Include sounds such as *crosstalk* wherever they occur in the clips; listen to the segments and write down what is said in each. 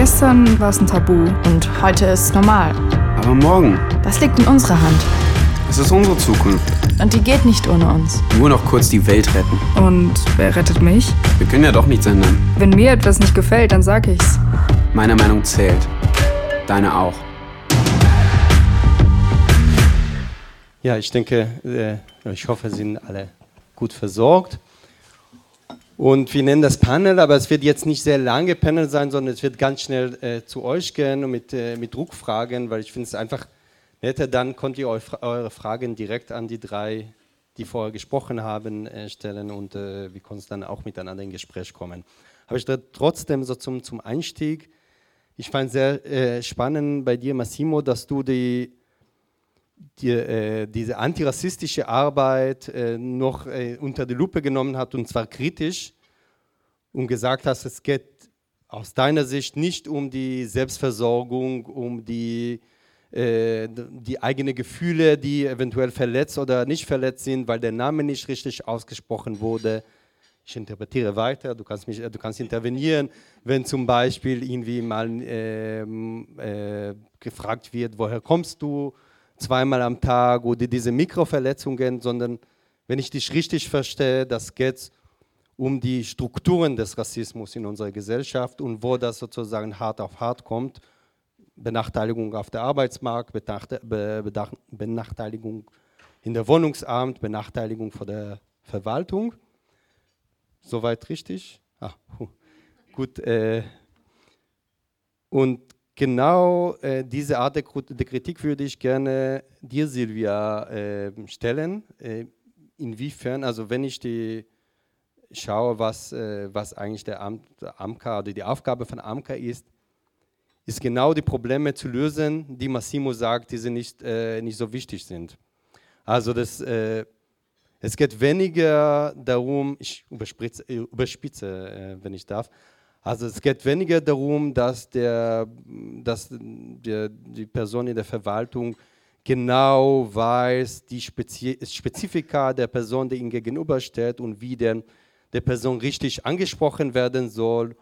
Gestern war es ein Tabu und heute ist es normal. Aber morgen, Das liegt in unserer Hand. es ist unsere Zukunft. Und die geht nicht ohne uns. Nur noch kurz die Welt retten. Und wer rettet mich? Wir können ja doch nichts ändern. Wenn mir etwas nicht gefällt, dann sag ich's. Meine Meinung zählt. Deine auch. Ja, ich denke, äh, ich hoffe, Sie sind alle gut versorgt. Und wir nennen das Panel, aber es wird jetzt nicht sehr lange Panel sein, sondern es wird ganz schnell äh, zu euch gehen und mit, äh, mit Druckfragen, weil ich finde es einfach netter, dann könnt ihr eu eure Fragen direkt an die drei, die vorher gesprochen haben, äh, stellen und äh, wir können dann auch miteinander in Gespräch kommen. Aber ich trotzdem so zum, zum Einstieg, ich fand sehr äh, spannend bei dir, Massimo, dass du die die, äh, diese antirassistische Arbeit äh, noch äh, unter die Lupe genommen hat und zwar kritisch und gesagt hast, es geht aus deiner Sicht nicht um die Selbstversorgung, um die, äh, die eigenen Gefühle, die eventuell verletzt oder nicht verletzt sind, weil der Name nicht richtig ausgesprochen wurde. Ich interpretiere weiter, du kannst, mich, du kannst intervenieren, wenn zum Beispiel irgendwie mal ähm, äh, gefragt wird, woher kommst du? Zweimal am Tag oder diese Mikroverletzungen, sondern wenn ich dich richtig verstehe, das geht um die Strukturen des Rassismus in unserer Gesellschaft und wo das sozusagen hart auf hart kommt. Benachteiligung auf der Arbeitsmarkt, Benachteiligung in der Wohnungsamt, Benachteiligung von der Verwaltung. Soweit richtig? Ah, gut. Äh, und genau äh, diese Art der, der, Kritik würde ich gerne dir, Silvia, äh, stellen. Äh, inwiefern, also wenn ich die schaue, was, äh, was eigentlich der, der AMKA oder die Aufgabe von AMKA ist, ist genau die Probleme zu lösen, die Massimo sagt, die sie nicht, äh, nicht so wichtig sind. Also das, äh, es geht weniger darum, ich überspitze, überspitze wenn ich darf, also es geht weniger darum, dass, der, dass der, die Person in der Verwaltung genau weiß, die Spezi Spezifika der Person, die ihm gegenübersteht und wie denn der Person richtig angesprochen werden soll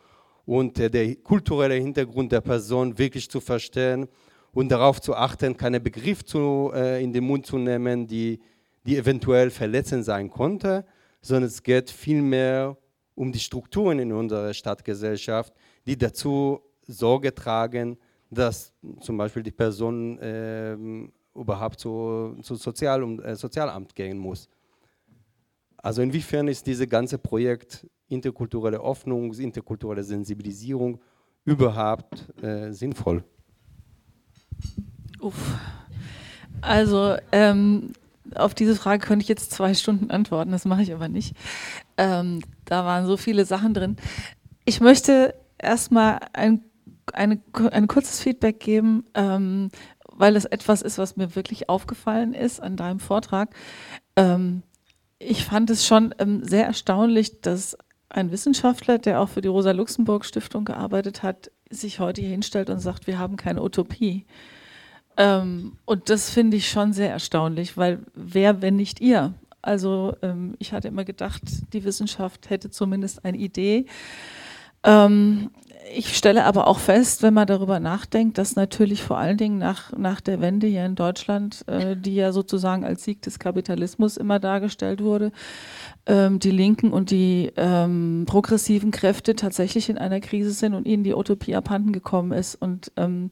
und äh, der kulturelle Hintergrund der Person wirklich zu verstehen und darauf zu achten, keine Begriffe zu, äh, in den Mund zu nehmen, die, die eventuell verletzend sein konnte, sondern es geht vielmehr um die Strukturen in unserer Stadtgesellschaft, die dazu Sorge tragen, dass zum Beispiel die Person äh, überhaupt zu, zu Sozial äh, Sozialamt gehen muss. Also inwiefern ist dieses ganze Projekt interkulturelle Öffnung, interkulturelle Sensibilisierung überhaupt äh, sinnvoll? Uff. Also ähm, auf diese Frage könnte ich jetzt zwei Stunden antworten, das mache ich aber nicht. Ähm, da waren so viele Sachen drin. Ich möchte erstmal ein, eine, ein kurzes Feedback geben, ähm, weil es etwas ist, was mir wirklich aufgefallen ist an deinem Vortrag. Ähm, ich fand es schon ähm, sehr erstaunlich, dass ein Wissenschaftler, der auch für die Rosa-Luxemburg-Stiftung gearbeitet hat, sich heute hier hinstellt und sagt, wir haben keine Utopie. Ähm, und das finde ich schon sehr erstaunlich, weil wer, wenn nicht ihr? Also ähm, ich hatte immer gedacht, die Wissenschaft hätte zumindest eine Idee. Ähm, ich stelle aber auch fest, wenn man darüber nachdenkt, dass natürlich vor allen Dingen nach, nach der Wende hier in Deutschland, äh, die ja sozusagen als Sieg des Kapitalismus immer dargestellt wurde, ähm, die linken und die ähm, progressiven Kräfte tatsächlich in einer Krise sind und ihnen die Utopie abhanden gekommen ist. Und ähm,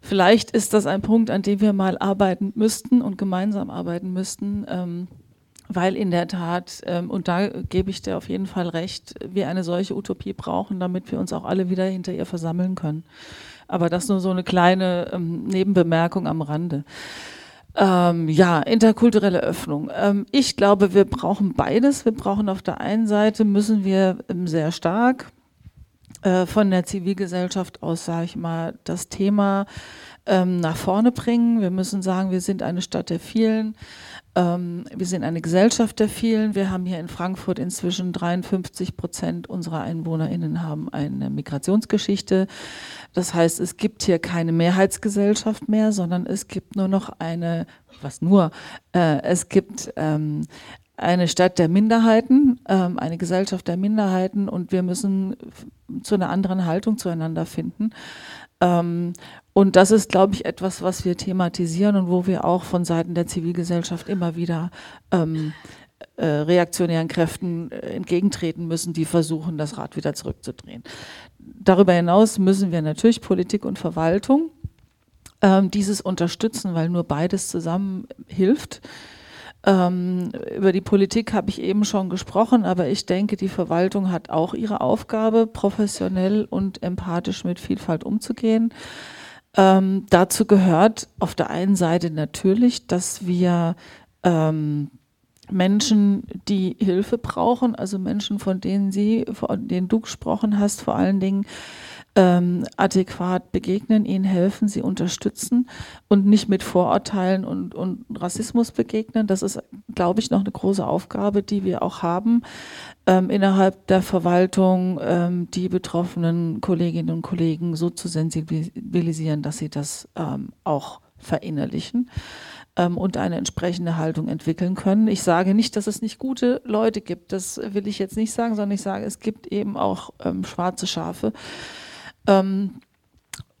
Vielleicht ist das ein Punkt, an dem wir mal arbeiten müssten und gemeinsam arbeiten müssten, ähm, weil in der Tat, ähm, und da gebe ich dir auf jeden Fall recht, wir eine solche Utopie brauchen, damit wir uns auch alle wieder hinter ihr versammeln können. Aber das nur so eine kleine ähm, Nebenbemerkung am Rande. Ähm, ja, interkulturelle Öffnung. Ähm, ich glaube, wir brauchen beides. Wir brauchen auf der einen Seite, müssen wir ähm, sehr stark von der Zivilgesellschaft aus, sage ich mal, das Thema ähm, nach vorne bringen. Wir müssen sagen, wir sind eine Stadt der vielen. Ähm, wir sind eine Gesellschaft der vielen. Wir haben hier in Frankfurt inzwischen 53 Prozent unserer EinwohnerInnen haben eine Migrationsgeschichte. Das heißt, es gibt hier keine Mehrheitsgesellschaft mehr, sondern es gibt nur noch eine, was nur, äh, es gibt ähm, eine Stadt der Minderheiten, ähm, eine Gesellschaft der Minderheiten und wir müssen zu einer anderen Haltung zueinander finden. Ähm, und das ist, glaube ich, etwas, was wir thematisieren und wo wir auch von Seiten der Zivilgesellschaft immer wieder ähm, äh, reaktionären Kräften äh, entgegentreten müssen, die versuchen, das Rad wieder zurückzudrehen. Darüber hinaus müssen wir natürlich Politik und Verwaltung ähm, dieses unterstützen, weil nur beides zusammen hilft. Ähm, über die Politik habe ich eben schon gesprochen, aber ich denke, die Verwaltung hat auch ihre Aufgabe, professionell und empathisch mit Vielfalt umzugehen. Ähm, dazu gehört auf der einen Seite natürlich, dass wir ähm, Menschen, die Hilfe brauchen, also Menschen, von denen Sie, von denen du gesprochen hast, vor allen Dingen ähm, adäquat begegnen, ihnen helfen, sie unterstützen und nicht mit Vorurteilen und, und Rassismus begegnen. Das ist, glaube ich, noch eine große Aufgabe, die wir auch haben, ähm, innerhalb der Verwaltung ähm, die betroffenen Kolleginnen und Kollegen so zu sensibilisieren, dass sie das ähm, auch verinnerlichen ähm, und eine entsprechende Haltung entwickeln können. Ich sage nicht, dass es nicht gute Leute gibt, das will ich jetzt nicht sagen, sondern ich sage, es gibt eben auch ähm, schwarze Schafe. Ähm,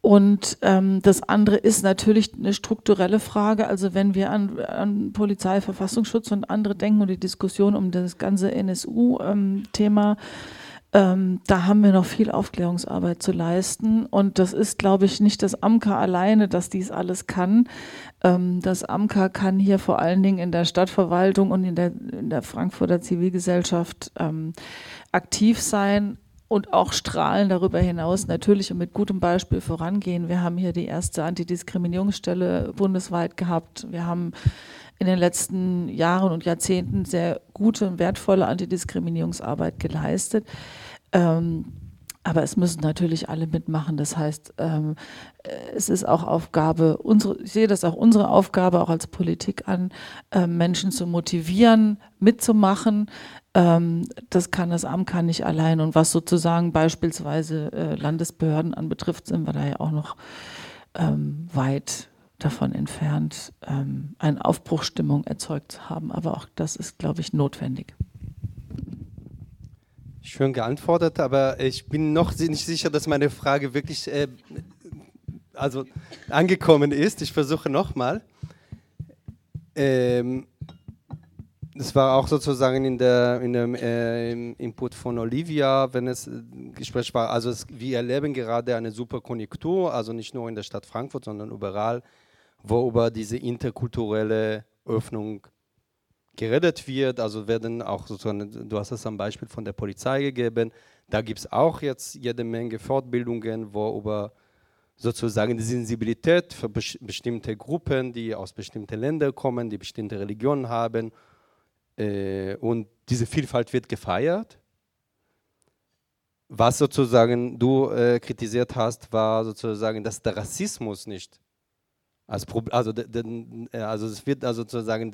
und ähm, das andere ist natürlich eine strukturelle Frage. Also wenn wir an, an Polizei, Verfassungsschutz und andere denken und die Diskussion um das ganze NSU-Thema, ähm, ähm, da haben wir noch viel Aufklärungsarbeit zu leisten. Und das ist, glaube ich, nicht das AMKA alleine, dass dies alles kann. Ähm, das AMKA kann hier vor allen Dingen in der Stadtverwaltung und in der, in der Frankfurter Zivilgesellschaft ähm, aktiv sein und auch strahlen darüber hinaus natürlich und mit gutem Beispiel vorangehen. Wir haben hier die erste Antidiskriminierungsstelle bundesweit gehabt. Wir haben in den letzten Jahren und Jahrzehnten sehr gute und wertvolle Antidiskriminierungsarbeit geleistet. Ähm, aber es müssen natürlich alle mitmachen. Das heißt, ähm, es ist auch Aufgabe, unsere, ich sehe das auch unsere Aufgabe, auch als Politik an, äh, Menschen zu motivieren, mitzumachen, ähm, das kann das Amt kann nicht allein. Und was sozusagen beispielsweise äh, Landesbehörden anbetrifft, sind wir da ja auch noch ähm, weit davon entfernt, ähm, eine Aufbruchstimmung erzeugt zu haben. Aber auch das ist, glaube ich, notwendig. Schön geantwortet, aber ich bin noch nicht sicher, dass meine Frage wirklich äh, also angekommen ist. Ich versuche nochmal. Ähm, das war auch sozusagen in der, in dem äh, Input von Olivia, wenn es äh, Gespräch war. Also es, wir erleben gerade eine super Konjunktur, also nicht nur in der Stadt Frankfurt, sondern überall, wo über diese interkulturelle Öffnung geredet wird. Also werden auch sozusagen, du hast es am Beispiel von der Polizei gegeben, da gibt es auch jetzt jede Menge Fortbildungen, wo über sozusagen die Sensibilität für bestimmte Gruppen, die aus bestimmten Ländern kommen, die bestimmte Religionen haben, äh, und diese Vielfalt wird gefeiert. Was sozusagen du äh, kritisiert hast, war sozusagen, dass der Rassismus nicht als Problem, also, äh, also es wird also sozusagen,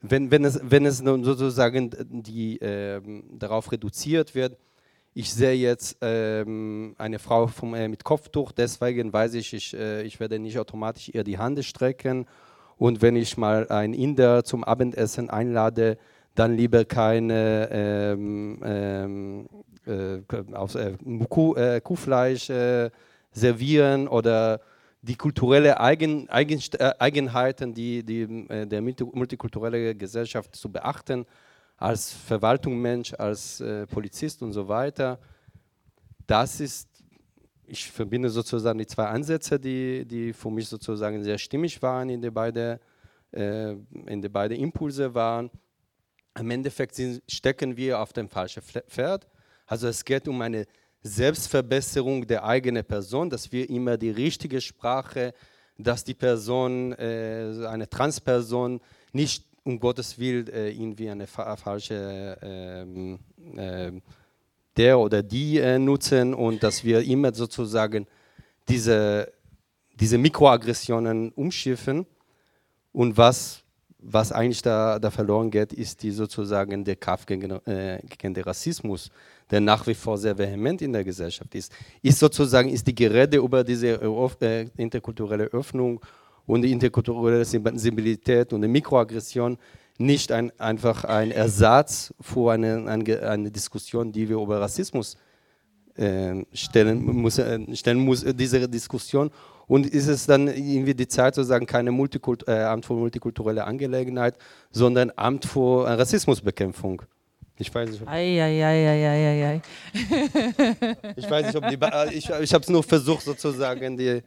wenn, wenn, es, wenn es sozusagen die, äh, darauf reduziert wird, ich sehe jetzt ähm, eine Frau vom, äh, mit Kopftuch, deswegen weiß ich, ich, äh, ich werde nicht automatisch ihr die Hand strecken. Und wenn ich mal einen Inder zum Abendessen einlade, dann lieber keine ähm, ähm, äh, auf, äh, äh, Kuhfleisch äh, servieren oder die kulturellen Eigen, Eigen, äh, Eigenheiten, die, die äh, der multikulturelle Gesellschaft zu beachten, als Verwaltungsmensch, als Polizist und so weiter. Das ist ich verbinde sozusagen die zwei Ansätze, die, die für mich sozusagen sehr stimmig waren, in die beide, äh, in die beide Impulse waren. Im Endeffekt sind, stecken wir auf dem falschen Pferd. Also es geht um eine Selbstverbesserung der eigenen Person, dass wir immer die richtige Sprache, dass die Person, äh, eine Transperson, nicht um Gottes Willen äh, irgendwie eine fa falsche ähm, äh, der oder die äh, nutzen und dass wir immer sozusagen diese, diese Mikroaggressionen umschiffen. Und was, was eigentlich da, da verloren geht, ist die sozusagen der Kampf gegen, äh, gegen den Rassismus, der nach wie vor sehr vehement in der Gesellschaft ist. Ist sozusagen ist die Gerede über diese äh, interkulturelle Öffnung und die interkulturelle Sensibilität und die Mikroaggression nicht ein, einfach ein Ersatz für eine, eine, eine Diskussion, die wir über Rassismus äh, stellen, muss, äh, stellen muss, äh, diese Diskussion. Und ist es dann irgendwie die Zeit zu sagen, keine Multikult äh, Amt für multikulturelle Angelegenheit, sondern Amt für Rassismusbekämpfung? Ich weiß nicht, ob, ei, ei, ich weiß nicht, ob die, *laughs* ich, ich habe es nur versucht sozusagen, die,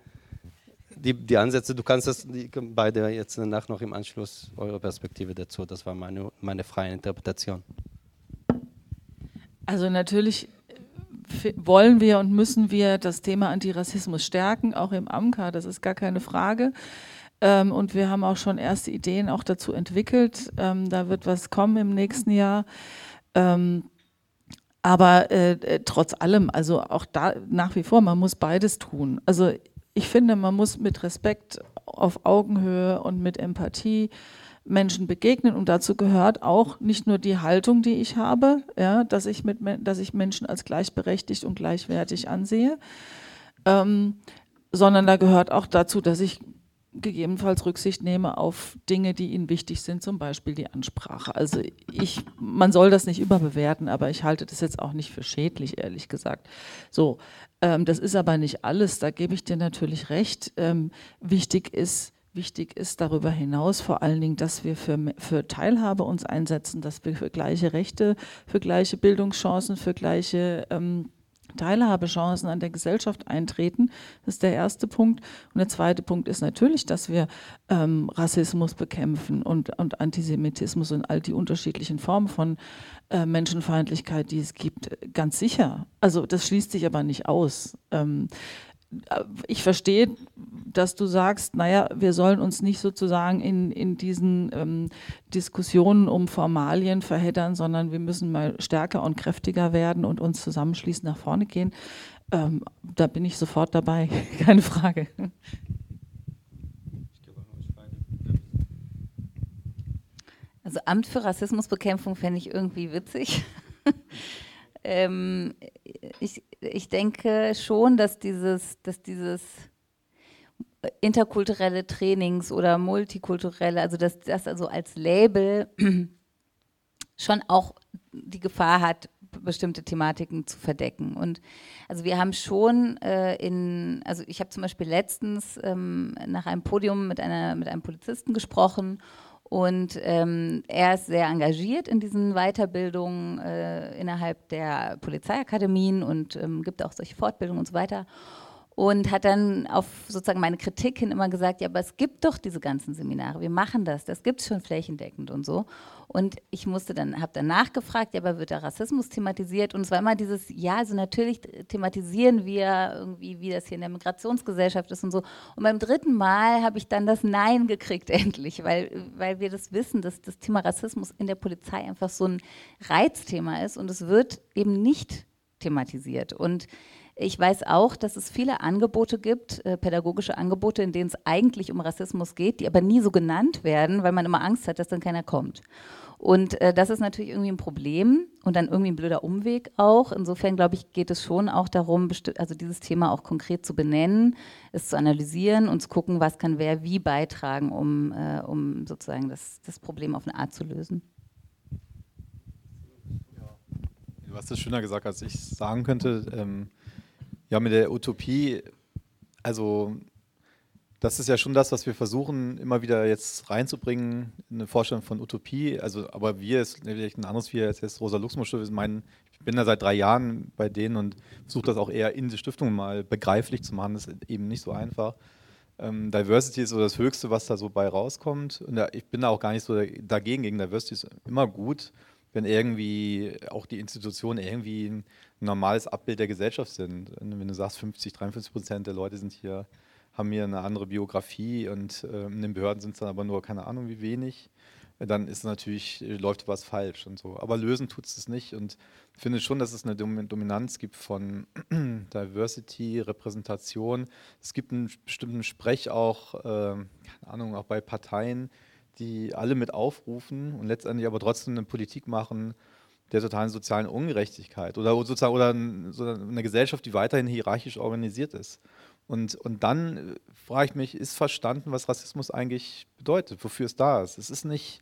die, die Ansätze, du kannst das die, beide jetzt danach noch im Anschluss eure Perspektive dazu, das war meine, meine freie Interpretation. Also natürlich wollen wir und müssen wir das Thema Antirassismus stärken, auch im AMKA, das ist gar keine Frage. Ähm, und wir haben auch schon erste Ideen auch dazu entwickelt. Ähm, da wird was kommen im nächsten Jahr. Ähm, aber äh, äh, trotz allem, also auch da nach wie vor, man muss beides tun. Also ich finde, man muss mit Respekt auf Augenhöhe und mit Empathie Menschen begegnen und dazu gehört auch nicht nur die Haltung, die ich habe, ja, dass ich mit, dass ich Menschen als gleichberechtigt und gleichwertig ansehe, ähm, sondern da gehört auch dazu, dass ich gegebenenfalls Rücksicht nehme auf Dinge, die ihnen wichtig sind, zum Beispiel die Ansprache. Also ich, man soll das nicht überbewerten, aber ich halte das jetzt auch nicht für schädlich, ehrlich gesagt. So, ähm, das ist aber nicht alles. Da gebe ich dir natürlich recht. Ähm, wichtig ist Wichtig ist darüber hinaus vor allen Dingen, dass wir für, für Teilhabe uns einsetzen, dass wir für gleiche Rechte, für gleiche Bildungschancen, für gleiche ähm, Teilhabechancen an der Gesellschaft eintreten. Das ist der erste Punkt. Und der zweite Punkt ist natürlich, dass wir ähm, Rassismus bekämpfen und, und Antisemitismus und all die unterschiedlichen Formen von äh, Menschenfeindlichkeit, die es gibt. Ganz sicher. Also das schließt sich aber nicht aus. Ähm, ich verstehe, dass du sagst, naja, wir sollen uns nicht sozusagen in, in diesen ähm, Diskussionen um Formalien verheddern, sondern wir müssen mal stärker und kräftiger werden und uns zusammenschließen, nach vorne gehen. Ähm, da bin ich sofort dabei, *laughs* keine Frage. Also Amt für Rassismusbekämpfung fände ich irgendwie witzig. *laughs* ähm, ich, ich denke schon, dass dieses, dass dieses interkulturelle Trainings oder multikulturelle, also dass das also als Label *clears throat* schon auch die Gefahr hat, bestimmte Thematiken zu verdecken. Und also wir haben schon äh, in, also ich habe zum Beispiel letztens ähm, nach einem Podium mit einer mit einem Polizisten gesprochen und ähm, er ist sehr engagiert in diesen Weiterbildungen äh, innerhalb der Polizeiakademien und ähm, gibt auch solche Fortbildungen und so weiter. Und hat dann auf sozusagen meine Kritik hin immer gesagt, ja, aber es gibt doch diese ganzen Seminare, wir machen das, das gibt es schon flächendeckend und so. Und ich musste dann, habe dann nachgefragt, ja, aber wird der Rassismus thematisiert? Und es war immer dieses, ja, also natürlich thematisieren wir irgendwie, wie das hier in der Migrationsgesellschaft ist und so. Und beim dritten Mal habe ich dann das Nein gekriegt *laughs* endlich, weil, weil wir das wissen, dass das Thema Rassismus in der Polizei einfach so ein Reizthema ist und es wird eben nicht thematisiert. Und ich weiß auch, dass es viele Angebote gibt, äh, pädagogische Angebote, in denen es eigentlich um Rassismus geht, die aber nie so genannt werden, weil man immer Angst hat, dass dann keiner kommt. Und äh, das ist natürlich irgendwie ein Problem und dann irgendwie ein blöder Umweg auch. Insofern glaube ich, geht es schon auch darum, also dieses Thema auch konkret zu benennen, es zu analysieren und zu gucken, was kann wer wie beitragen, um, äh, um sozusagen das, das Problem auf eine Art zu lösen. Du hast es schöner gesagt, als ich sagen könnte. Ähm, ja, mit der Utopie, also das ist ja schon das, was wir versuchen, immer wieder jetzt reinzubringen, eine Vorstellung von Utopie. Also, aber wir ist vielleicht ein anderes Wir als jetzt Rosa Luxemburg. Meinen, ich bin da seit drei Jahren bei denen und versuche das auch eher in die Stiftung mal begreiflich zu machen. Das ist eben nicht so einfach. Ähm, Diversity ist so das Höchste, was da so bei rauskommt. Und da, ich bin da auch gar nicht so dagegen. Gegen Diversity ist immer gut, wenn irgendwie auch die Institutionen irgendwie ein normales Abbild der Gesellschaft sind. Wenn du sagst, 50, 53 Prozent der Leute sind hier, haben hier eine andere Biografie und äh, in den Behörden sind es dann aber nur keine Ahnung wie wenig, dann ist natürlich, läuft was falsch und so. Aber lösen tut es nicht und ich finde schon, dass es eine Dominanz gibt von *clears throat* Diversity, Repräsentation. Es gibt einen bestimmten Sprech auch, äh, keine Ahnung, auch bei Parteien, die alle mit aufrufen und letztendlich aber trotzdem eine Politik machen, der totalen sozialen Ungerechtigkeit oder sozusagen oder eine Gesellschaft, die weiterhin hierarchisch organisiert ist. Und, und dann äh, frage ich mich, ist verstanden, was Rassismus eigentlich bedeutet, wofür es da ist? Es ist nicht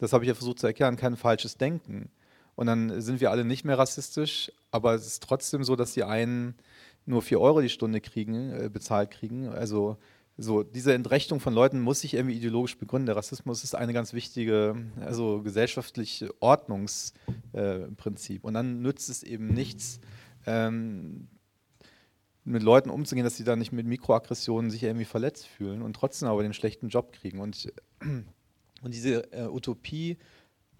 das habe ich ja versucht zu erklären, kein falsches Denken. Und dann sind wir alle nicht mehr rassistisch, aber es ist trotzdem so, dass die einen nur 4 Euro die Stunde kriegen, äh, bezahlt kriegen. Also so, diese Entrechtung von Leuten muss sich irgendwie ideologisch begründen. Der Rassismus ist eine ganz wichtige, also gesellschaftliche Ordnungsprinzip. Äh, und dann nützt es eben nichts, ähm, mit Leuten umzugehen, dass sie da nicht mit Mikroaggressionen sich irgendwie verletzt fühlen und trotzdem aber den schlechten Job kriegen. Und, *clears throat* und diese äh, Utopie,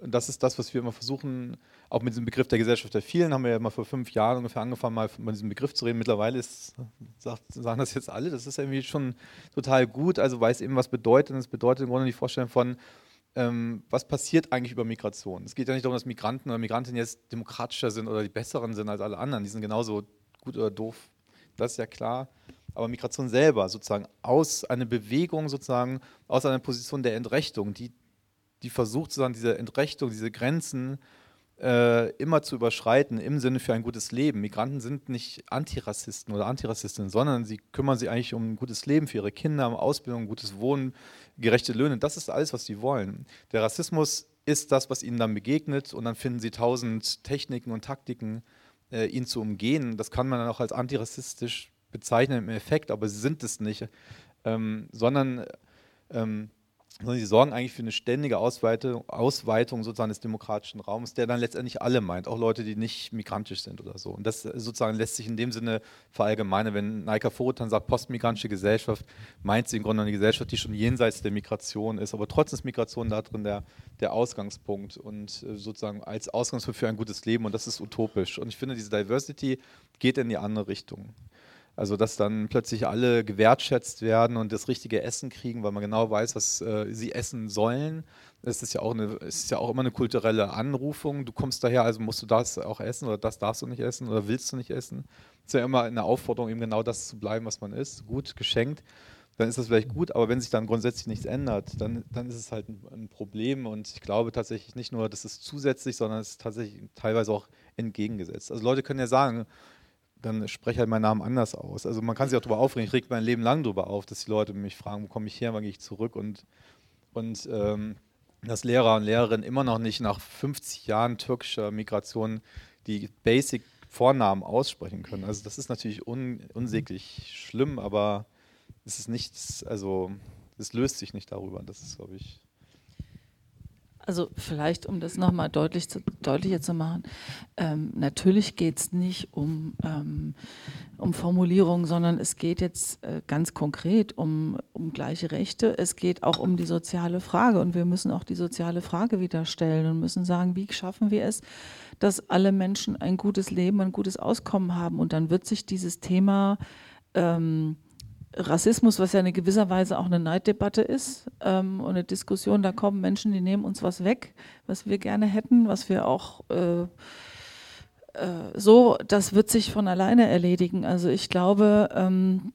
das ist das, was wir immer versuchen, auch mit diesem Begriff der Gesellschaft der vielen, haben wir ja mal vor fünf Jahren ungefähr angefangen, mal von diesem Begriff zu reden. Mittlerweile ist, sagt, sagen das jetzt alle, das ist irgendwie schon total gut, also weiß eben, was bedeutet. Und es bedeutet im Grunde die Vorstellung von, ähm, was passiert eigentlich über Migration. Es geht ja nicht darum, dass Migranten oder Migrantinnen jetzt demokratischer sind oder die besseren sind als alle anderen. Die sind genauso gut oder doof, das ist ja klar. Aber Migration selber sozusagen aus einer Bewegung, sozusagen aus einer Position der Entrechtung, die, die versucht sozusagen diese Entrechtung, diese Grenzen äh, immer zu überschreiten im Sinne für ein gutes Leben. Migranten sind nicht Antirassisten oder Antirassistinnen, sondern sie kümmern sich eigentlich um ein gutes Leben für ihre Kinder, um Ausbildung, gutes Wohnen, gerechte Löhne. Das ist alles, was sie wollen. Der Rassismus ist das, was ihnen dann begegnet und dann finden sie tausend Techniken und Taktiken, äh, ihn zu umgehen. Das kann man dann auch als antirassistisch bezeichnen im Effekt, aber sie sind es nicht, ähm, sondern ähm, sondern sie sorgen eigentlich für eine ständige Ausweitung, Ausweitung sozusagen des demokratischen Raums, der dann letztendlich alle meint, auch Leute, die nicht migrantisch sind oder so. Und das sozusagen lässt sich in dem Sinne verallgemeinern. Wenn Naika Forutan sagt, postmigrantische Gesellschaft, meint sie im Grunde eine Gesellschaft, die schon jenseits der Migration ist, aber trotzdem ist Migration da drin der, der Ausgangspunkt und äh, sozusagen als Ausgangspunkt für ein gutes Leben und das ist utopisch. Und ich finde, diese Diversity geht in die andere Richtung. Also dass dann plötzlich alle gewertschätzt werden und das richtige Essen kriegen, weil man genau weiß, was äh, sie essen sollen. Das ist ja, auch eine, ist ja auch immer eine kulturelle Anrufung. Du kommst daher, also musst du das auch essen oder das darfst du nicht essen oder willst du nicht essen. Es ist ja immer eine Aufforderung, eben genau das zu bleiben, was man ist. Gut, geschenkt. Dann ist das vielleicht gut, aber wenn sich dann grundsätzlich nichts ändert, dann, dann ist es halt ein, ein Problem. Und ich glaube tatsächlich nicht nur, dass es zusätzlich, sondern es ist tatsächlich teilweise auch entgegengesetzt. Also Leute können ja sagen, dann spreche halt meinen Namen anders aus. Also man kann sich auch darüber aufregen. Ich reg mein Leben lang darüber auf, dass die Leute mich fragen, wo komme ich her, wann gehe ich zurück und, und ähm, dass Lehrer und Lehrerinnen immer noch nicht nach 50 Jahren türkischer Migration die Basic Vornamen aussprechen können. Also das ist natürlich un, unsäglich schlimm, aber es ist nichts, also es löst sich nicht darüber. Das ist, glaube ich, also vielleicht, um das nochmal deutlich zu, deutlicher zu machen, ähm, natürlich geht es nicht um, ähm, um Formulierungen, sondern es geht jetzt äh, ganz konkret um, um gleiche Rechte. Es geht auch um die soziale Frage und wir müssen auch die soziale Frage wieder stellen und müssen sagen, wie schaffen wir es, dass alle Menschen ein gutes Leben, ein gutes Auskommen haben. Und dann wird sich dieses Thema ähm, Rassismus, was ja in gewisser Weise auch eine Neiddebatte ist ähm, und eine Diskussion, da kommen Menschen, die nehmen uns was weg, was wir gerne hätten, was wir auch äh, äh, so, das wird sich von alleine erledigen. Also ich glaube, ähm,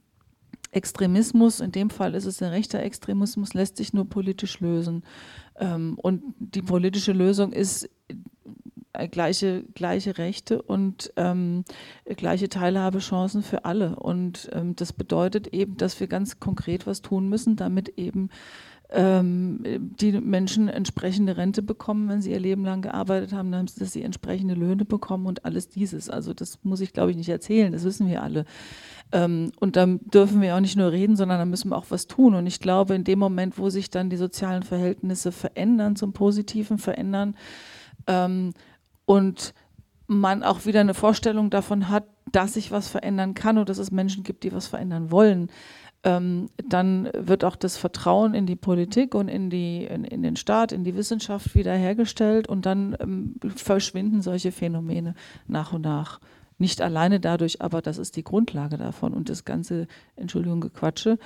Extremismus, in dem Fall ist es ein rechter Extremismus, lässt sich nur politisch lösen. Ähm, und die politische Lösung ist gleiche, gleiche Rechte und ähm, gleiche Teilhabechancen für alle. Und ähm, das bedeutet eben, dass wir ganz konkret was tun müssen, damit eben ähm, die Menschen entsprechende Rente bekommen, wenn sie ihr Leben lang gearbeitet haben, dass sie entsprechende Löhne bekommen und alles dieses. Also das muss ich, glaube ich, nicht erzählen, das wissen wir alle. Ähm, und dann dürfen wir auch nicht nur reden, sondern dann müssen wir auch was tun. Und ich glaube, in dem Moment, wo sich dann die sozialen Verhältnisse verändern, zum Positiven verändern, ähm, und man auch wieder eine Vorstellung davon hat, dass sich was verändern kann und dass es Menschen gibt, die was verändern wollen, ähm, dann wird auch das Vertrauen in die Politik und in, die, in, in den Staat, in die Wissenschaft wiederhergestellt und dann ähm, verschwinden solche Phänomene nach und nach. Nicht alleine dadurch, aber das ist die Grundlage davon. Und das ganze, Entschuldigung, Gequatsche,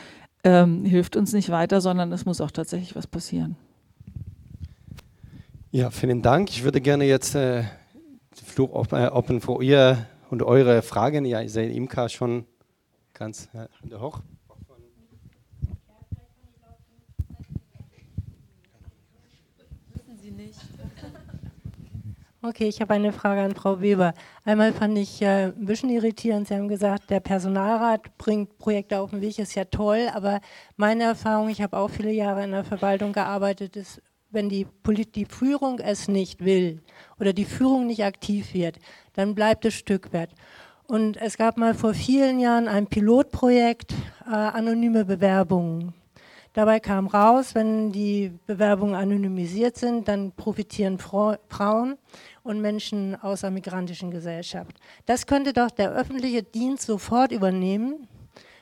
ähm, hilft uns nicht weiter, sondern es muss auch tatsächlich was passieren. Ja, vielen Dank. Ich würde gerne jetzt äh, den Flur open für ihr und eure Fragen. Ja, ich sehe Imka schon ganz äh, hoch. Okay, ich habe eine Frage an Frau Weber. Einmal fand ich äh, ein bisschen irritierend, Sie haben gesagt, der Personalrat bringt Projekte auf den Weg, ist ja toll, aber meine Erfahrung, ich habe auch viele Jahre in der Verwaltung gearbeitet, ist, wenn die, Polit die Führung es nicht will oder die Führung nicht aktiv wird, dann bleibt es Stückwert. Und es gab mal vor vielen Jahren ein Pilotprojekt, äh, anonyme Bewerbungen. Dabei kam raus, wenn die Bewerbungen anonymisiert sind, dann profitieren Fra Frauen und Menschen aus der migrantischen Gesellschaft. Das könnte doch der öffentliche Dienst sofort übernehmen,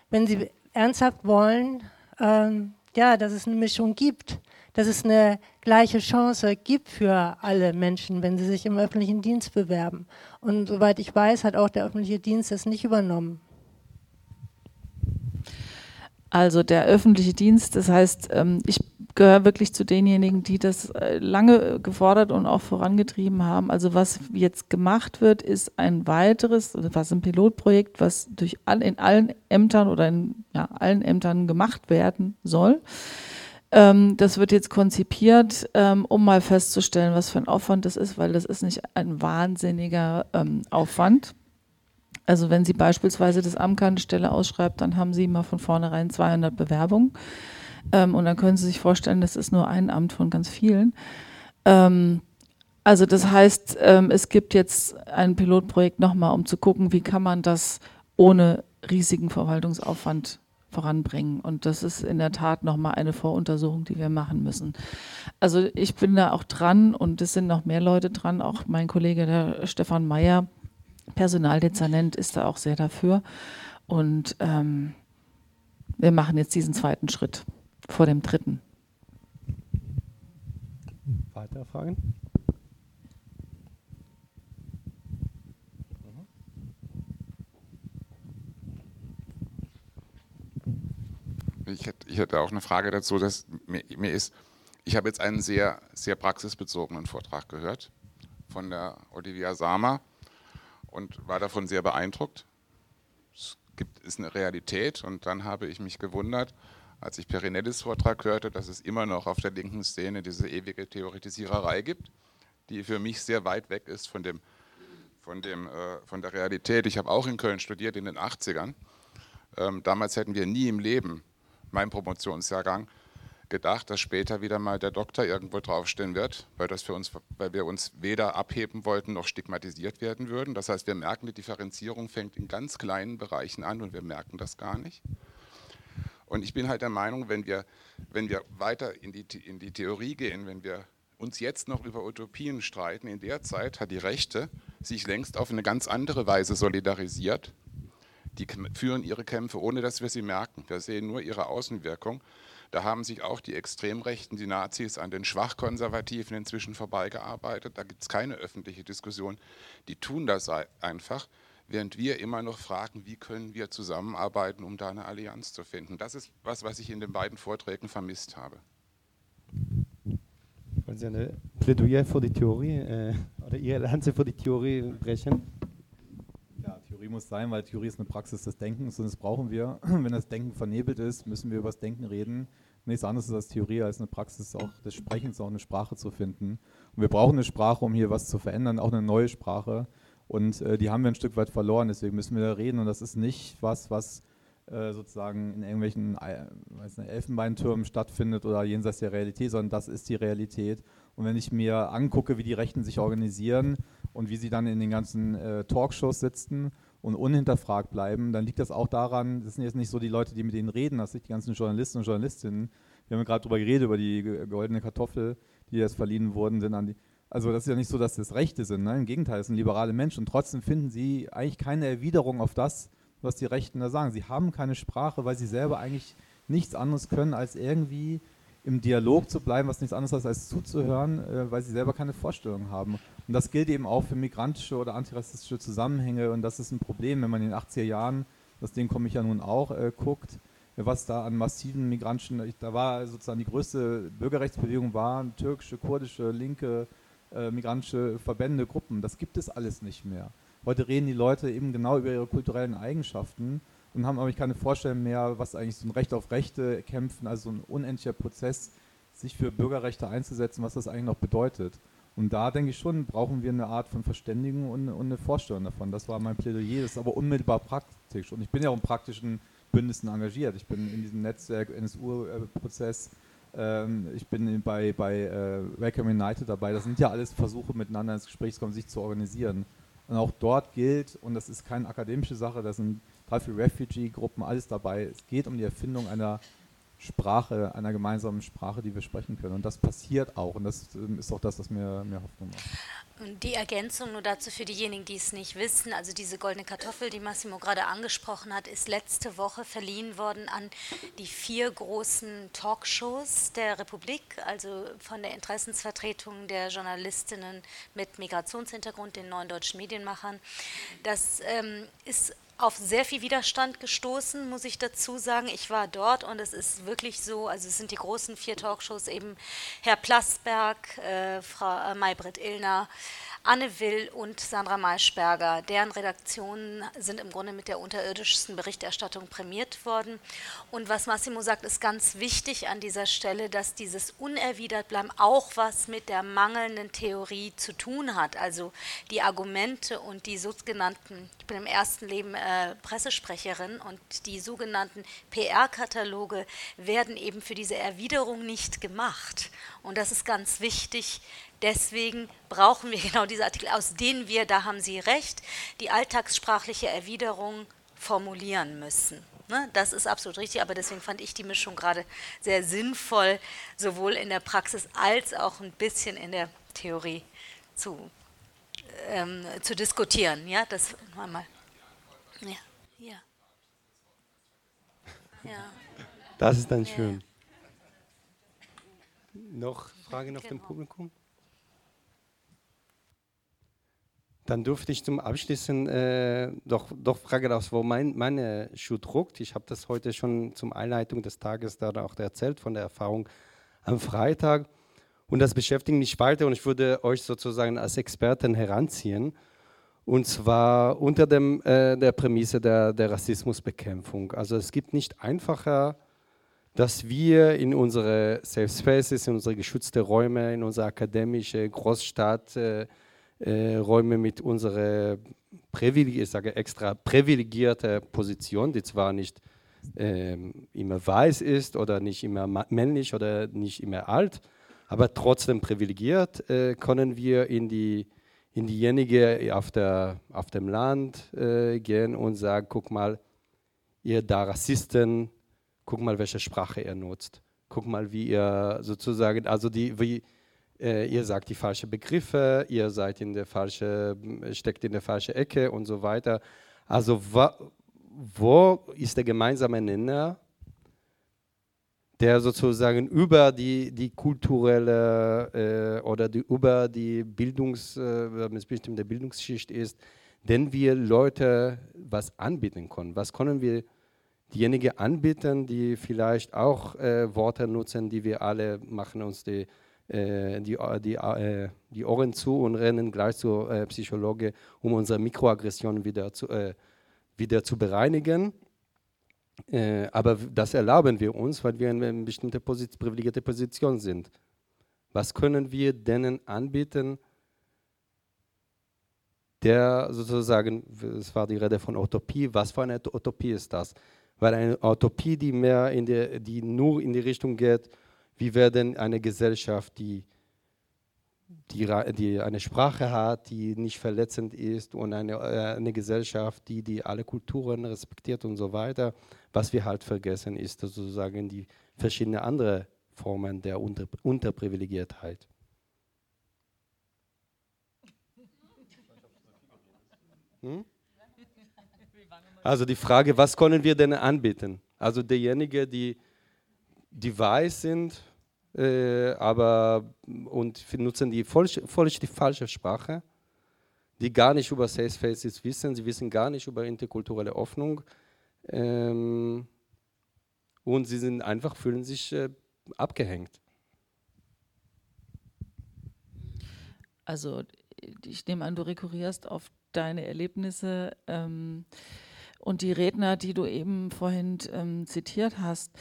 wenn sie ernsthaft wollen, ähm, ja, dass es eine Mischung gibt, dass es eine gleiche Chance gibt für alle Menschen, wenn sie sich im öffentlichen Dienst bewerben. Und soweit ich weiß, hat auch der öffentliche Dienst das nicht übernommen. Also der öffentliche Dienst, das heißt, ähm, ich gehöre wirklich zu denjenigen, die das äh, lange gefordert und auch vorangetrieben haben. Also was jetzt gemacht wird, ist ein weiteres, was ein Pilotprojekt, was durch all, in allen Ämtern oder in ja, allen Ämtern gemacht werden soll. Ähm, das wird jetzt konzipiert, ähm, um mal festzustellen, was für ein Aufwand das ist, weil das ist nicht ein wahnsinniger Aufwand. Also wenn Sie beispielsweise das Amt keine Stelle ausschreibt, dann haben Sie mal von vornherein 200 Bewerbungen. Ähm, und dann können Sie sich vorstellen, das ist nur ein Amt von ganz vielen. Ähm, also das heißt, ähm, es gibt jetzt ein Pilotprojekt nochmal, um zu gucken, wie kann man das ohne riesigen Verwaltungsaufwand voranbringen. Und das ist in der Tat nochmal eine Voruntersuchung, die wir machen müssen. Also ich bin da auch dran und es sind noch mehr Leute dran, auch mein Kollege, der Stefan Meyer, Personaldezernent ist da auch sehr dafür. Und ähm, wir machen jetzt diesen zweiten Schritt vor dem dritten. Weitere Fragen? Ich hätte, ich hätte auch eine Frage dazu, dass mir, mir ist, ich habe jetzt einen sehr, sehr praxisbezogenen Vortrag gehört von der Olivia Sama und war davon sehr beeindruckt. Es gibt, ist eine Realität und dann habe ich mich gewundert, als ich Perinellis Vortrag hörte, dass es immer noch auf der linken Szene diese ewige Theoretisiererei gibt, die für mich sehr weit weg ist von, dem, von, dem, äh, von der Realität. Ich habe auch in Köln studiert in den 80ern. Ähm, damals hätten wir nie im Leben, mein Promotionsjahrgang, gedacht, dass später wieder mal der Doktor irgendwo draufstehen wird, weil, das für uns, weil wir uns weder abheben wollten noch stigmatisiert werden würden. Das heißt, wir merken, die Differenzierung fängt in ganz kleinen Bereichen an und wir merken das gar nicht. Und ich bin halt der Meinung, wenn wir, wenn wir weiter in die, in die Theorie gehen, wenn wir uns jetzt noch über Utopien streiten, in der Zeit hat die Rechte sich längst auf eine ganz andere Weise solidarisiert. Die führen ihre Kämpfe, ohne dass wir sie merken. Wir sehen nur ihre Außenwirkung. Da haben sich auch die Extremrechten, die Nazis an den Schwachkonservativen inzwischen vorbeigearbeitet. Da gibt es keine öffentliche Diskussion. Die tun das einfach während wir immer noch fragen, wie können wir zusammenarbeiten, um da eine Allianz zu finden. Das ist was, was ich in den beiden Vorträgen vermisst habe. Wollen Sie eine Plädoyer für die Theorie äh, oder Ihre Lanze für die Theorie brechen? Ja, Theorie muss sein, weil Theorie ist eine Praxis des Denkens und das brauchen wir. *clears throat* Wenn das Denken vernebelt ist, müssen wir über das Denken reden. Nichts anderes ist als Theorie, als eine Praxis auch des Sprechens, auch eine Sprache zu finden. Und wir brauchen eine Sprache, um hier was zu verändern, auch eine neue Sprache. Und äh, die haben wir ein Stück weit verloren, deswegen müssen wir da reden. Und das ist nicht was, was äh, sozusagen in irgendwelchen nicht, Elfenbeintürmen stattfindet oder jenseits der Realität, sondern das ist die Realität. Und wenn ich mir angucke, wie die Rechten sich organisieren und wie sie dann in den ganzen äh, Talkshows sitzen und unhinterfragt bleiben, dann liegt das auch daran, das sind jetzt nicht so die Leute, die mit denen reden, das sind die ganzen Journalisten und Journalistinnen. Wir haben gerade darüber geredet, über die goldene Kartoffel, die jetzt verliehen wurden, sind an die also das ist ja nicht so, dass das Rechte sind. Ne? Im Gegenteil, es sind liberale Menschen. Und trotzdem finden sie eigentlich keine Erwiderung auf das, was die Rechten da sagen. Sie haben keine Sprache, weil sie selber eigentlich nichts anderes können, als irgendwie im Dialog zu bleiben, was nichts anderes ist, als zuzuhören, äh, weil sie selber keine Vorstellung haben. Und das gilt eben auch für migrantische oder antirassistische Zusammenhänge. Und das ist ein Problem, wenn man in den 80er Jahren, das Ding komme ich ja nun auch, äh, guckt, was da an massiven migrantischen, da war sozusagen die größte Bürgerrechtsbewegung, waren türkische, kurdische, linke, äh, migrantische Verbände, Gruppen. Das gibt es alles nicht mehr. Heute reden die Leute eben genau über ihre kulturellen Eigenschaften und haben eigentlich keine Vorstellung mehr, was eigentlich so ein Recht auf Rechte kämpfen, also so ein unendlicher Prozess, sich für Bürgerrechte einzusetzen, was das eigentlich noch bedeutet. Und da denke ich schon, brauchen wir eine Art von Verständigung und, und eine Vorstellung davon. Das war mein Plädoyer, das ist aber unmittelbar praktisch. Und ich bin ja auch im praktischen Bündnissen engagiert. Ich bin in diesem Netzwerk NSU-Prozess Ähm, ich bin bei, bei äh, Wacom United dabei. Das sind ja alles Versuche, miteinander ins Gespräch zu kommen, sich zu organisieren. Und auch dort gilt, und das ist keine akademische Sache, da sind drei, vier Refugee-Gruppen, alles dabei. Es geht um die Erfindung einer Sprache, einer gemeinsamen Sprache, die wir sprechen können. Und das passiert auch. Und das ähm, ist auch das, was mir, mir Hoffnung macht. Und die Ergänzung nur dazu für diejenigen, die es nicht wissen, also diese goldene Kartoffel, die Massimo gerade angesprochen hat, ist letzte Woche verliehen worden an die vier großen Talkshows der Republik, also von der Interessensvertretung der Journalistinnen mit Migrationshintergrund, den neuen deutschen Medienmachern. Das ähm, ist auf sehr viel Widerstand gestoßen, muss ich dazu sagen. Ich war dort und es ist wirklich so, also es sind die großen vier Talkshows eben Herr Plasberg, äh, Frau äh, Maybrit Illner, Anne Will und Sandra Maischberger, deren Redaktionen sind im Grunde mit der unterirdischsten Berichterstattung prämiert worden. Und was Massimo sagt, ist ganz wichtig an dieser Stelle, dass dieses unerwidert bleiben auch was mit der mangelnden Theorie zu tun hat. Also die Argumente und die sogenannten, ich bin im ersten Leben äh, Pressesprecherin und die sogenannten PR-Kataloge werden eben für diese Erwiderung nicht gemacht. Und das ist ganz wichtig, Deswegen brauchen wir *laughs* genau diese Artikel, aus denen wir, da haben Sie recht, die alltagssprachliche Erwiderung formulieren müssen. Ne? Das ist absolut richtig, aber deswegen fand ich die Mischung gerade sehr sinnvoll, sowohl in der Praxis als auch ein bisschen in der Theorie zu, ähm, zu diskutieren. Ja, das mal. Ja, ja. ja. Das ist dann schön. Noch Fragen auf genau. dem Publikum? Dann durfte ich zum Abschließen äh, doch, doch fragen, aus wo mein, meine Schuh druckt. Ich habe das heute schon zum Einleitung des Tages da auch erzählt von der Erfahrung am Freitag. Und das beschäftigt mich weiter und ich würde euch sozusagen als Experten heranziehen. Und zwar unter dem, äh, der Prämisse der, der Rassismusbekämpfung. Also es gibt nicht einfacher, dass wir in unsere Safe Spaces, in unsere geschützten Räume, in unsere akademische Großstadt, äh, äh, Räume mit unserer privilegierte, ich sage extra privilegierte Position, die zwar nicht ähm, immer weiß ist oder nicht immer männlich oder nicht immer alt, aber trotzdem privilegiert, äh, können wir in die in diejenige auf, der, auf dem Land äh, gehen und sagen, guck mal, ihr da Rassisten, guck mal, welche Sprache ihr nutzt. Guck mal, wie ihr sozusagen, also die, wie, ihr sagt die falschen Begriffe, ihr seid in der falsche, steckt in der falschen Ecke und so weiter. Also wo ist der gemeinsame Nenner, der sozusagen über die, die kulturelle äh, oder die, über die Bildungs, äh, bestimmte Bildungsschicht ist, denn wir Leute was anbieten können. Was können wir diejenigen anbieten, die vielleicht auch äh, Worte nutzen, die wir alle machen uns die äh, die, äh, die, äh, die Ohren zu und rennen gleich zur äh, Psychologe, um unsere Mikroaggressionen wieder zu, äh, wieder zu bereinigen. Äh, aber das erlauben wir uns, weil wir in einer bestimmten Posit privilegierte Position sind. Was können wir denen anbieten, der sozusagen, es war die Rede von Utopie, was für eine Utopie ist das? Weil eine Utopie, die, mehr in der, die nur in die Richtung geht, wie werden eine Gesellschaft, die, die, die, eine Sprache hat, die nicht verletzend ist und eine, äh, eine Gesellschaft, die, die alle Kulturen respektiert und so weiter. Was wir halt vergessen, ist sozusagen die verschiedenen anderen Formen der Unter Unterprivilegiertheit. Hm? Also die Frage, was können wir denn anbieten? Also derjenige, die die weiß sind, äh, aber und nutzen die völlig, völlig die falsche Sprache, die gar nicht über Safe Spaces wissen, sie wissen gar nicht über interkulturelle Öffnung ähm, und sie sind einfach fühlen sich äh, abgehängt. Also ich nehme an, du rekurrierst auf deine Erlebnisse ähm, und die Redner, die du eben vorhin ähm, zitiert hast.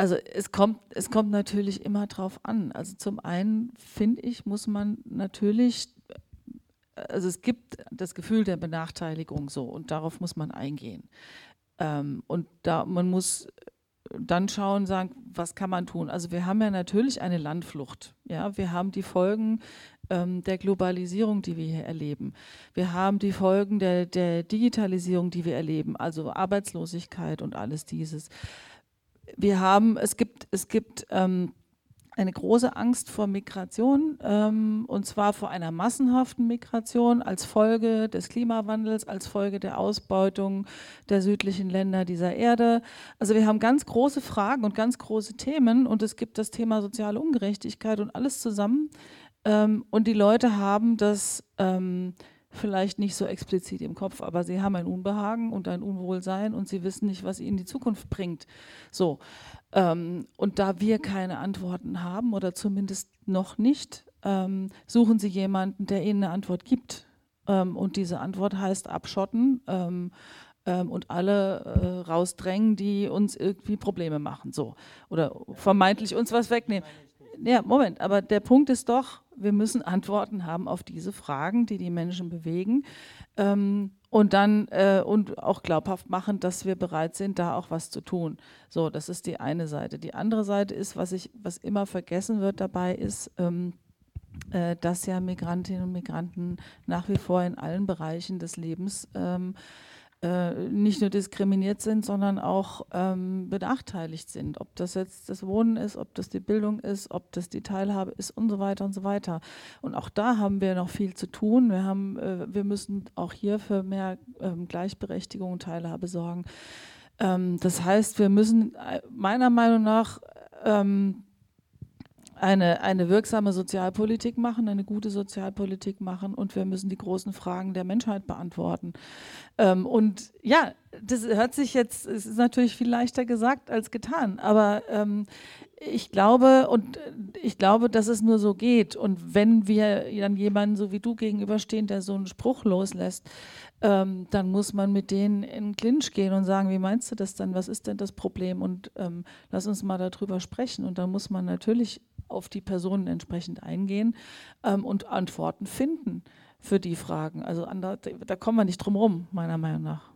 Also es kommt, es kommt natürlich immer drauf an. Also zum einen finde ich, muss man natürlich, also es gibt das Gefühl der Benachteiligung so und darauf muss man eingehen. Ähm, und da man muss dann schauen, sagen, was kann man tun? Also wir haben ja natürlich eine Landflucht. Ja, wir haben die Folgen ähm, der Globalisierung, die wir hier erleben. Wir haben die Folgen der, der Digitalisierung, die wir erleben, also Arbeitslosigkeit und alles dieses. Wir haben, es gibt, es gibt ähm, eine große Angst vor Migration, ähm, und zwar vor einer massenhaften Migration als Folge des Klimawandels, als Folge der Ausbeutung der südlichen Länder dieser Erde. Also wir haben ganz große Fragen und ganz große Themen und es gibt das Thema soziale Ungerechtigkeit und alles zusammen. Ähm, und die Leute haben das ähm, vielleicht nicht so explizit im Kopf, aber sie haben ein Unbehagen und ein Unwohlsein und sie wissen nicht, was ihnen die Zukunft bringt. So. Ähm, und da wir keine Antworten haben oder zumindest noch nicht, ähm, suchen sie jemanden, der ihnen eine Antwort gibt. Ähm, und diese Antwort heißt abschotten ähm, ähm, und alle äh, rausdrängen, die uns irgendwie Probleme machen. So. Oder vermeintlich uns was wegnehmen. Ja, Moment, aber der Punkt ist doch, wir müssen Antworten haben auf diese Fragen, die die Menschen bewegen. Ähm, und dann äh, und auch glaubhaft machen, dass wir bereit sind, da auch was zu tun. So, das ist die eine Seite. Die andere Seite ist, was ich, was immer vergessen wird dabei, ist, ähm, äh, dass ja Migrantinnen und Migranten nach wie vor in allen Bereichen des Lebens ähm, äh, nicht nur diskriminiert sind, sondern auch ähm, benachteiligt sind. Ob das jetzt das Wohnen ist, ob das die Bildung ist, ob das die Teilhabe ist und so weiter und so weiter. Und auch da haben wir noch viel zu tun. Wir, haben, äh, wir müssen auch hier für mehr ähm, Gleichberechtigung und Teilhabe sorgen. Ähm, das heißt, wir müssen äh, meiner Meinung nach ähm, eine, eine wirksame Sozialpolitik machen, eine gute Sozialpolitik machen und wir müssen die großen Fragen der Menschheit beantworten. Ähm, und ja, das hört sich jetzt, es ist natürlich viel leichter gesagt als getan, aber ähm, ich glaube und ich glaube, dass es nur so geht. Und wenn wir dann jemanden so wie du gegenüberstehen, der so einen Spruch loslässt, ähm, dann muss man mit denen in Clinch gehen und sagen, wie meinst du das denn? Was ist denn das Problem? Und ähm, lass uns mal darüber sprechen. Und dann muss man natürlich auf die Personen entsprechend eingehen ähm, und Antworten finden für die Fragen. Also da, da kommen wir nicht drum rum, meiner Meinung nach.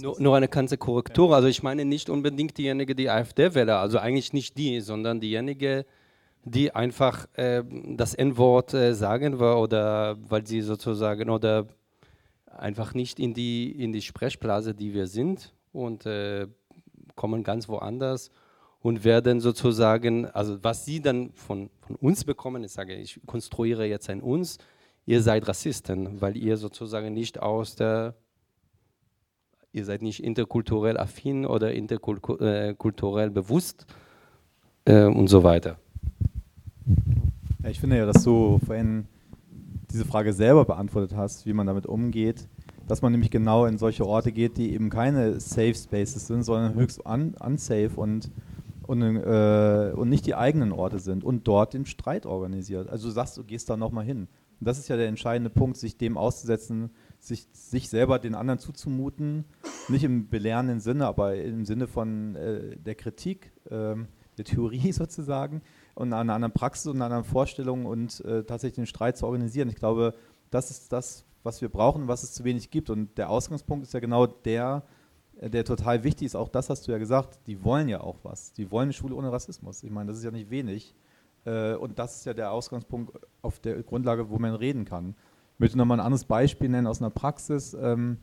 Nur, nur, eine ganze Korrektur. Also ich meine nicht unbedingt diejenige, die AfD-Wähler, also eigentlich nicht die, sondern diejenige, die einfach äh, das N-Wort äh, sagen war oder weil sie sozusagen oder einfach nicht in die, in die Sprechblase, die wir sind und äh, kommen ganz woanders und werden sozusagen, also was sie dann von, von uns bekommen, ich sage, ich konstruiere jetzt ein uns, ihr seid Rassisten, weil ihr sozusagen nicht aus der, ihr seid nicht interkulturell affin oder interkulturell bewusst äh, und so weiter. Ja, ich finde ja, dass du vorhin diese Frage selber beantwortet hast, wie man damit umgeht, dass man nämlich genau in solche Orte geht, die eben keine Safe Spaces sind, sondern höchst un unsafe und und, äh, und nicht die eigenen Orte sind und dort den Streit organisiert. Also du sagst, du gehst da nochmal hin. Und das ist ja der entscheidende Punkt, sich dem auszusetzen, sich, sich selber den anderen zuzumuten, nicht im belehrenden Sinne, aber im Sinne von äh, der Kritik, äh, der Theorie *laughs* sozusagen und einer anderen Praxis und einer anderen Vorstellung und äh, tatsächlich den Streit zu organisieren. Ich glaube, das ist das, was wir brauchen, was es zu wenig gibt. Und der Ausgangspunkt ist ja genau der, der total wichtig ist, auch das hast du ja gesagt, die wollen ja auch was. Die wollen eine Schule ohne Rassismus. Ich meine, das ist ja nicht wenig. Äh, und das ist ja der Ausgangspunkt auf der Grundlage, wo man reden kann. Ich möchte nochmal ein anderes Beispiel nennen aus einer Praxis, ähm,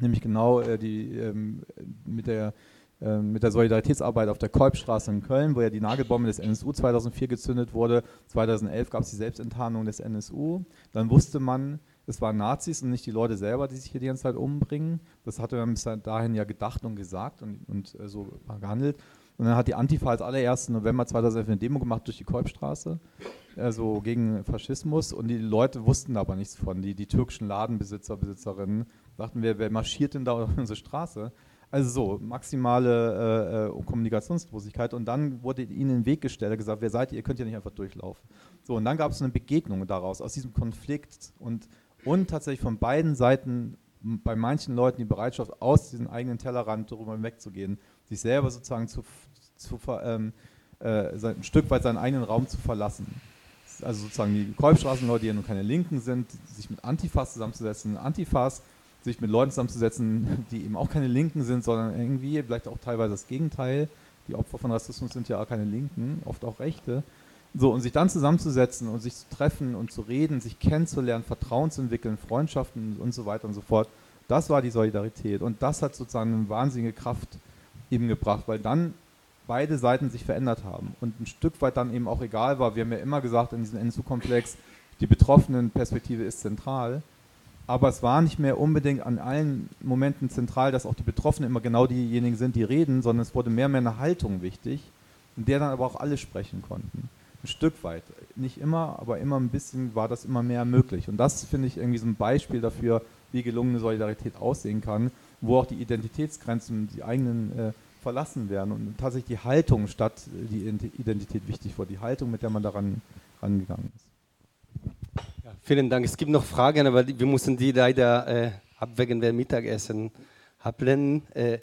nämlich genau äh, die, ähm, mit, der, mit der Solidaritätsarbeit auf der Kolbstraße in Köln, wo ja die Nagelbombe des NSU 2004 gezündet wurde. 2011 gab es die Selbstenttarnung des NSU. Dann wusste man, es waren Nazis und nicht die Leute selber, die sich hier die ganze Zeit umbringen. Das hatte man bis dahin ja gedacht und gesagt und, und äh, so gehandelt. Und dann hat die Antifa als allerersten November 2011 eine Demo gemacht durch die Kolbstraße, also gegen Faschismus. Und die Leute wussten aber nichts von. Die, die türkischen Ladenbesitzer, Besitzerinnen dachten, wer, wer marschiert denn da auf unsere Straße? Also so, maximale äh, äh Kommunikationslosigkeit. Und dann wurde ihnen in den Weg gestellt, gesagt, wer seid ihr, ihr könnt ja nicht einfach durchlaufen. So, und dann gab es eine Begegnung daraus, aus diesem Konflikt. Und und tatsächlich von beiden Seiten bei manchen Leuten die Bereitschaft, aus diesem eigenen Tellerrand darüber wegzugehen, sich selber sozusagen zu, zu ähm, äh, ein Stück weit seinen eigenen Raum zu verlassen. Also sozusagen die Kolbstraßenleute, die ja nun keine Linken sind, sich mit Antifas zusammenzusetzen, Antifas sich mit Leuten zusammenzusetzen, *laughs* die eben auch keine Linken sind, sondern irgendwie vielleicht auch teilweise das Gegenteil. Die Opfer von Rassismus sind ja auch keine Linken, oft auch Rechte. So, und sich dann zusammenzusetzen und sich zu treffen und zu reden, sich kennenzulernen, Vertrauen zu entwickeln, Freundschaften und so weiter und so fort, das war die Solidarität. Und das hat sozusagen eine wahnsinnige Kraft eben gebracht, weil dann beide Seiten sich verändert haben und ein Stück weit dann eben auch egal war. Wir haben ja immer gesagt in diesem NSU-Komplex, die betroffenen Perspektive ist zentral. Aber es war nicht mehr unbedingt an allen Momenten zentral, dass auch die Betroffenen immer genau diejenigen sind, die reden, sondern es wurde mehr und mehr eine Haltung wichtig, in der dann aber auch alle sprechen konnten. Stück weit. Nicht immer, aber immer ein bisschen war das immer mehr möglich. Und das finde ich irgendwie so ein Beispiel dafür, wie gelungene Solidarität aussehen kann, wo auch die Identitätsgrenzen, die eigenen äh, verlassen werden und tatsächlich die Haltung statt die Identität wichtig wurde, die Haltung, mit der man daran rangegangen ist. Ja, vielen Dank. Es gibt noch Fragen, aber wir müssen die leider äh, abwägen, wer Mittagessen haben. Äh,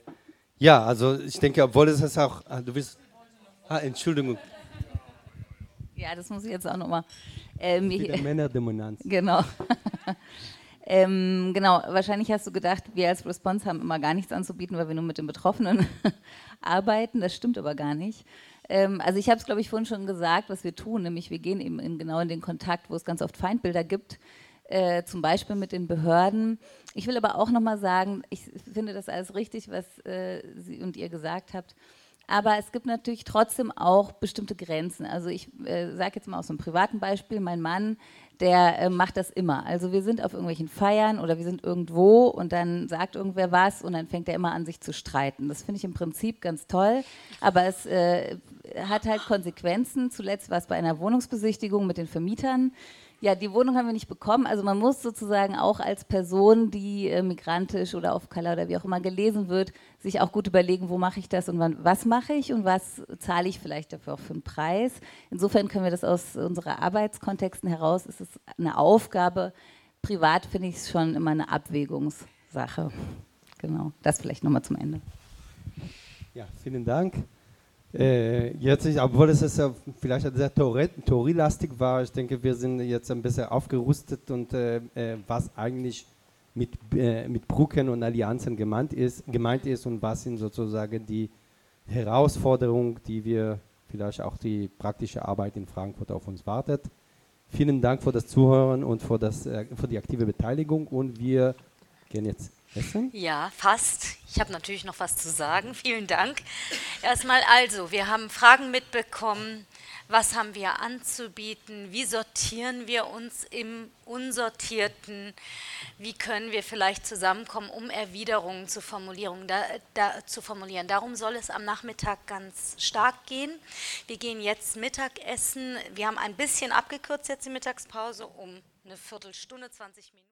ja, also ich denke, obwohl es auch, ah, du bist, ah, Entschuldigung. Ja, das muss ich jetzt auch nochmal. Ähm, Männerdominanz. *laughs* Genau. *laughs* ähm, genau, wahrscheinlich hast du gedacht, wir als Response haben immer gar nichts anzubieten, weil wir nur mit den Betroffenen *laughs* arbeiten. Das stimmt aber gar nicht. Ähm, also ich habe es, glaube ich, vorhin schon gesagt, was wir tun, nämlich wir gehen eben in, genau in den Kontakt, wo es ganz oft Feindbilder gibt, äh, zum Beispiel mit den Behörden. Ich will aber auch nochmal sagen, ich finde das alles richtig, was äh, Sie und ihr gesagt habt. Aber es gibt natürlich trotzdem auch bestimmte Grenzen. Also ich äh, sage jetzt mal aus einem privaten Beispiel, mein Mann, der äh, macht das immer. Also wir sind auf irgendwelchen Feiern oder wir sind irgendwo und dann sagt irgendwer was und dann fängt er immer an, sich zu streiten. Das finde ich im Prinzip ganz toll, aber es äh, hat halt Konsequenzen. Zuletzt war es bei einer Wohnungsbesichtigung mit den Vermietern. Ja, die Wohnung haben wir nicht bekommen. Also man muss sozusagen auch als Person, die äh, migrantisch oder auf Color oder wie auch immer gelesen wird, sich auch gut überlegen, wo mache ich das und wann, was mache ich und was zahle ich vielleicht dafür auch für einen Preis. Insofern können wir das aus unseren Arbeitskontexten heraus, ist es eine Aufgabe. Privat finde ich es schon immer eine Abwägungssache. Genau, das vielleicht nochmal zum Ende. Ja, vielen Dank. Äh, jetzt, obwohl es ja vielleicht sehr theorielastig war, ich denke, wir sind jetzt ein bisschen aufgerüstet und äh, äh, was eigentlich mit, äh, mit Brücken und Allianzen gemeint ist, gemeint ist und was sind sozusagen die Herausforderungen, die wir vielleicht auch die praktische Arbeit in Frankfurt auf uns wartet. Vielen Dank für das Zuhören und für, das, äh, für die aktive Beteiligung und wir gehen jetzt Essen? Ja, fast. Ich habe natürlich noch was zu sagen. *laughs* Vielen Dank. Erstmal also, wir haben Fragen mitbekommen. Was haben wir anzubieten? Wie sortieren wir uns im Unsortierten? Wie können wir vielleicht zusammenkommen, um Erwiderungen zu, da, da, zu formulieren? Darum soll es am Nachmittag ganz stark gehen. Wir gehen jetzt Mittagessen. Wir haben ein bisschen abgekürzt jetzt die Mittagspause um eine Viertelstunde, 20 Minuten.